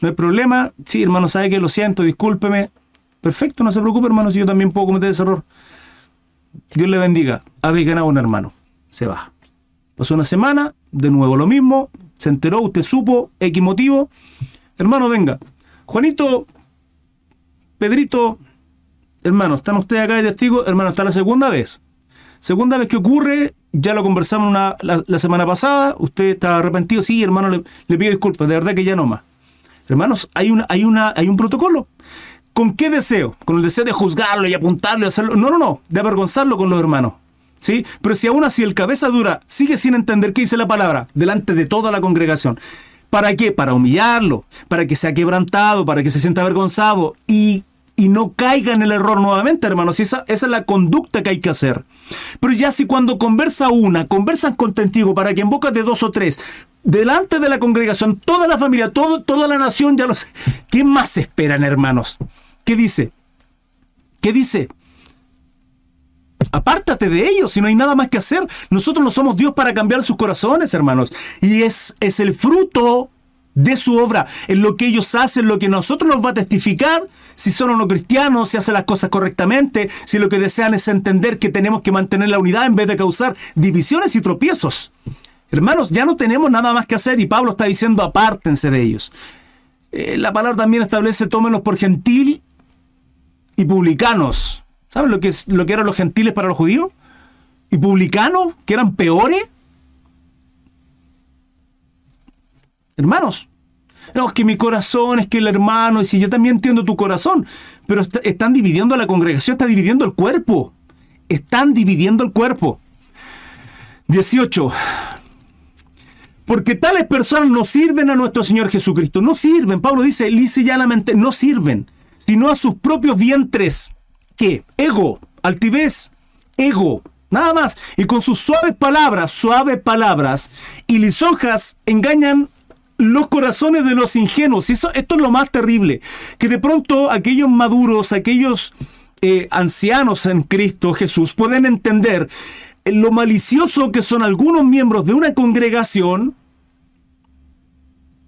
no hay problema. Sí, hermano, sabe que lo siento, discúlpeme. Perfecto, no se preocupe, hermano, si yo también puedo cometer ese error. Dios le bendiga. Habéis ganado un hermano. Se va. Pasó una semana, de nuevo lo mismo. Se enteró, usted supo, X motivo. Hermano, venga. Juanito, Pedrito, hermano, ¿están ustedes acá de testigo? Hermano, está la segunda vez. Segunda vez que ocurre, ya lo conversamos una, la, semana pasada. Usted está arrepentido. Sí, hermano, le, le pido disculpas. De verdad que ya no más. Hermanos, hay, una, hay, una, hay un protocolo. ¿Con qué deseo? ¿Con el deseo de juzgarlo y apuntarlo y hacerlo? No, no, no, de avergonzarlo con los hermanos. ¿Sí? Pero si aún así el cabeza dura sigue sin entender qué dice la palabra delante de toda la congregación, ¿para qué? Para humillarlo, para que sea quebrantado, para que se sienta avergonzado y, y no caiga en el error nuevamente, hermanos. Esa, esa es la conducta que hay que hacer. Pero ya si cuando conversa una, conversan con testigo para que en boca de dos o tres delante de la congregación, toda la familia, todo, toda la nación ya lo sé. ¿Qué más esperan, hermanos? ¿Qué dice? ¿Qué dice? Apártate de ellos, si no hay nada más que hacer. Nosotros no somos Dios para cambiar sus corazones, hermanos. Y es, es el fruto de su obra, en lo que ellos hacen, lo que nosotros nos va a testificar, si son o no cristianos, si hacen las cosas correctamente, si lo que desean es entender que tenemos que mantener la unidad en vez de causar divisiones y tropiezos. Hermanos, ya no tenemos nada más que hacer y Pablo está diciendo apártense de ellos. Eh, la palabra también establece tómenos por gentil y publicanos. ¿Saben lo que, lo que eran los gentiles para los judíos? ¿Y publicanos? ¿Que eran peores? Hermanos, no, es que mi corazón, es que el hermano, y si yo también entiendo tu corazón, pero están dividiendo la congregación, está dividiendo el cuerpo. Están dividiendo el cuerpo. 18. Porque tales personas no sirven a nuestro Señor Jesucristo. No sirven. Pablo dice, dice llanamente, no sirven sino a sus propios vientres. ¿Qué? Ego, altivez, ego, nada más. Y con sus suaves palabras, suaves palabras y lisonjas engañan los corazones de los ingenuos. Eso, esto es lo más terrible. Que de pronto aquellos maduros, aquellos eh, ancianos en Cristo Jesús pueden entender lo malicioso que son algunos miembros de una congregación,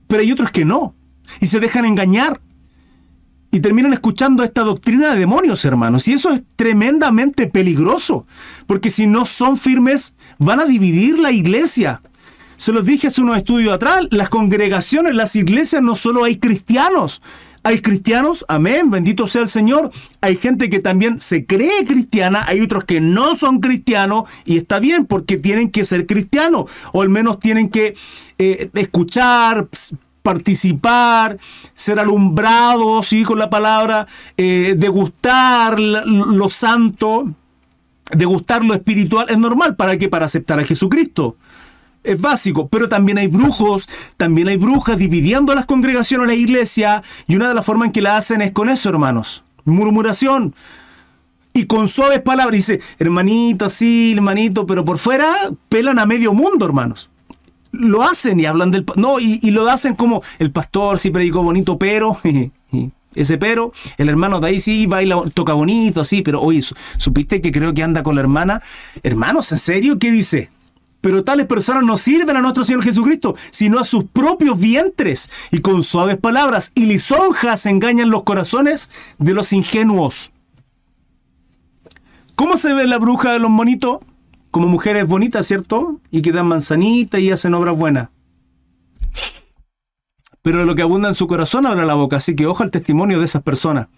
pero hay otros que no. Y se dejan engañar y terminan escuchando esta doctrina de demonios, hermanos. Y eso es tremendamente peligroso, porque si no son firmes, van a dividir la iglesia. Se los dije hace unos estudios atrás, las congregaciones, las iglesias, no solo hay cristianos, hay cristianos, amén, bendito sea el Señor. Hay gente que también se cree cristiana, hay otros que no son cristianos y está bien porque tienen que ser cristianos o al menos tienen que eh, escuchar, participar, ser alumbrados, ¿sí? con la palabra, eh, degustar lo santo, degustar lo espiritual, es normal. ¿Para qué? Para aceptar a Jesucristo. Es básico, pero también hay brujos, también hay brujas dividiendo las congregaciones en la iglesia y una de las formas en que la hacen es con eso, hermanos. Murmuración. Y con suaves palabras dice, hermanito, sí, hermanito, pero por fuera pelan a medio mundo, hermanos lo hacen y hablan del... No, y, lo hacen como el pastor sí predicó bonito, pero... ese pero, el hermano de ahí sí baila, toca bonito, así, pero oye, ¿supiste que creo que anda con la hermana? Hermanos, ¿en serio? ¿Qué dice? Pero tales personas no sirven a nuestro Señor Jesucristo, sino a sus propios vientres, y con suaves palabras y lisonjas engañan los corazones de los ingenuos. ¿Cómo se ve la bruja de los monitos? como mujeres bonitas, ¿cierto? Y que dan manzanitas y hacen obras buenas. Pero lo que abunda en su corazón habla la boca, así que ojo al testimonio de esas personas.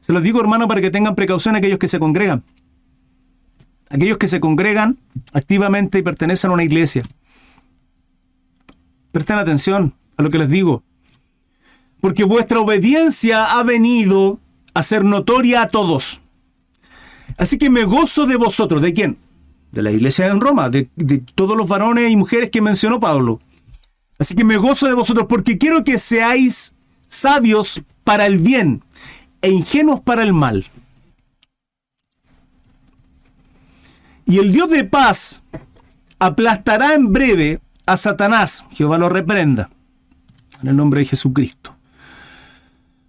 Se los digo, hermano, para que tengan precaución aquellos que se congregan. Aquellos que se congregan activamente y pertenecen a una iglesia. Presten atención a lo que les digo. porque vuestra obediencia ha venido a ser notoria a todos. Así que me gozo de vosotros. ¿De quién? De la iglesia en Roma, de, de todos los varones y mujeres que mencionó Pablo. Así que me gozo de vosotros porque quiero que seáis sabios para el bien e ingenuos para el mal. Y el Dios de paz aplastará en breve a Satanás, Jehová lo reprenda, en el nombre de Jesucristo,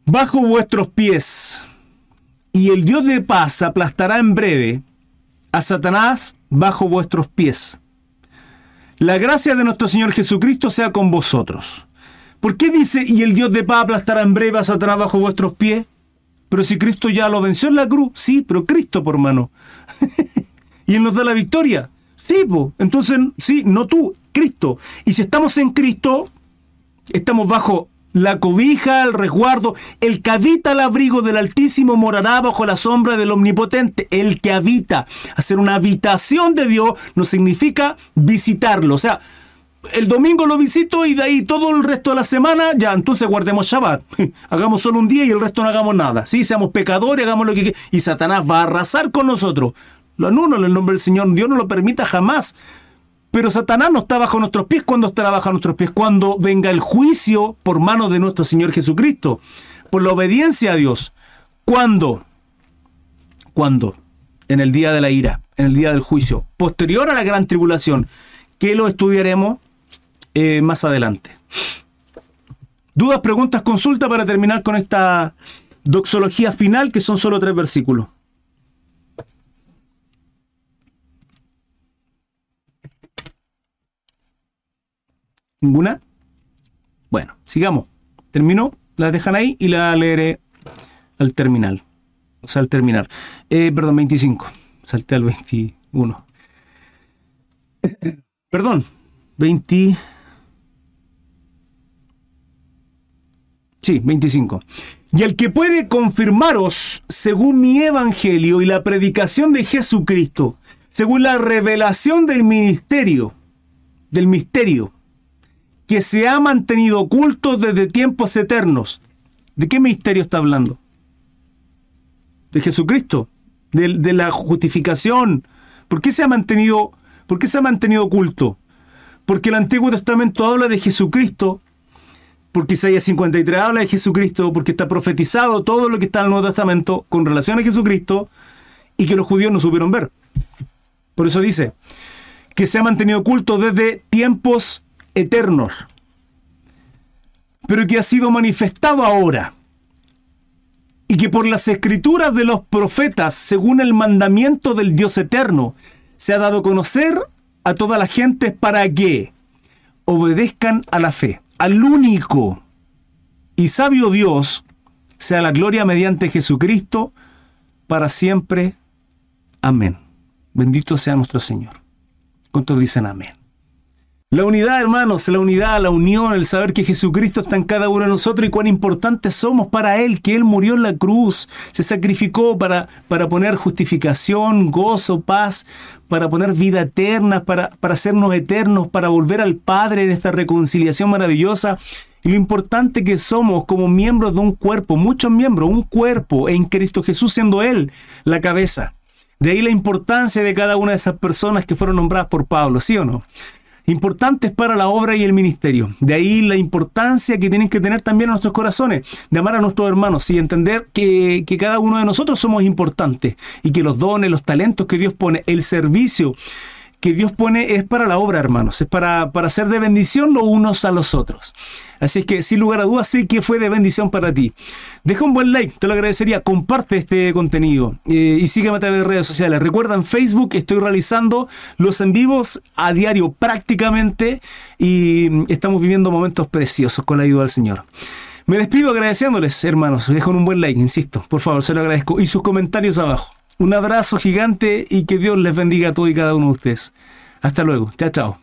bajo vuestros pies. Y el Dios de paz aplastará en breve a Satanás bajo vuestros pies. La gracia de nuestro Señor Jesucristo sea con vosotros. ¿Por qué dice, y el Dios de paz aplastará en breve a Satanás bajo vuestros pies? Pero si Cristo ya lo venció en la cruz, sí, pero Cristo, por mano. y nos da la victoria. Sí, entonces, sí, no tú, Cristo. Y si estamos en Cristo, estamos bajo la cobija, el resguardo, el que habita al abrigo del Altísimo morará bajo la sombra del Omnipotente. El que habita. Hacer una habitación de Dios no significa visitarlo. O sea, el domingo lo visito y de ahí todo el resto de la semana, ya, entonces guardemos Shabbat. hagamos solo un día y el resto no hagamos nada. Sí, seamos pecadores, hagamos lo que Y Satanás va a arrasar con nosotros. Lo anulo en el nombre del Señor. Dios no lo permita jamás. Pero Satanás no está bajo nuestros pies cuando estará bajo nuestros pies, cuando venga el juicio por mano de nuestro Señor Jesucristo, por la obediencia a Dios. ¿Cuándo? ¿Cuándo? En el día de la ira, en el día del juicio, posterior a la gran tribulación, que lo estudiaremos eh, más adelante. Dudas, preguntas, consulta para terminar con esta doxología final, que son solo tres versículos. ¿Ninguna? Bueno, sigamos. Termino, la dejan ahí y la leeré al terminal. O sea, al terminar. Eh, perdón, 25. Salté al 21. perdón, 20. Sí, 25. Y el que puede confirmaros, según mi evangelio y la predicación de Jesucristo, según la revelación del ministerio, del misterio, que se ha mantenido oculto desde tiempos eternos. ¿De qué misterio está hablando? De Jesucristo, de, la justificación. ¿Por qué se ha mantenido, por qué se ha mantenido oculto? Porque el Antiguo Testamento habla de Jesucristo, porque Isaías 53 habla de Jesucristo, porque está profetizado todo lo que está en el Nuevo Testamento con relación a Jesucristo y que los judíos no supieron ver. Por eso dice que se ha mantenido oculto desde tiempos eternos, pero que ha sido manifestado ahora, y que por las escrituras de los profetas, según el mandamiento del Dios eterno, se ha dado a conocer a toda la gente para que obedezcan a la fe, al único y sabio Dios, sea la gloria mediante Jesucristo, para siempre. Amén. Bendito sea nuestro Señor. ¿Cuántos dicen amén? La unidad, hermanos, la unidad, la unión, el saber que Jesucristo está en cada uno de nosotros y cuán importantes somos para Él, que Él murió en la cruz, se sacrificó para, para poner justificación, gozo, paz, para poner vida eterna, para, para hacernos eternos, para volver al Padre en esta reconciliación maravillosa. Y lo importante que somos como miembros de un cuerpo, muchos miembros, un cuerpo en Cristo Jesús siendo Él la cabeza. De ahí la importancia de cada una de esas personas que fueron nombradas por Pablo, ¿sí o no? Importantes para la obra y el ministerio. De ahí la importancia que tienen que tener también nuestros corazones, de amar a nuestros hermanos y entender que, que cada uno de nosotros somos importantes y que los dones, los talentos que Dios pone, el servicio, que Dios pone es para la obra, hermanos, es para, para hacer de bendición los unos a los otros. Así es que, sin lugar a dudas, sé que fue de bendición para ti. Deja un buen like, te lo agradecería. Comparte este contenido eh, y sígueme a través de redes sociales. Recuerda, en Facebook estoy realizando los en vivos a diario prácticamente y estamos viviendo momentos preciosos con la ayuda del Señor. Me despido agradeciéndoles, hermanos. Dejen un buen like, insisto. Por favor, se lo agradezco. Y sus comentarios abajo. Un abrazo gigante y que Dios les bendiga a todos y cada uno de ustedes. Hasta luego. Chao, chao.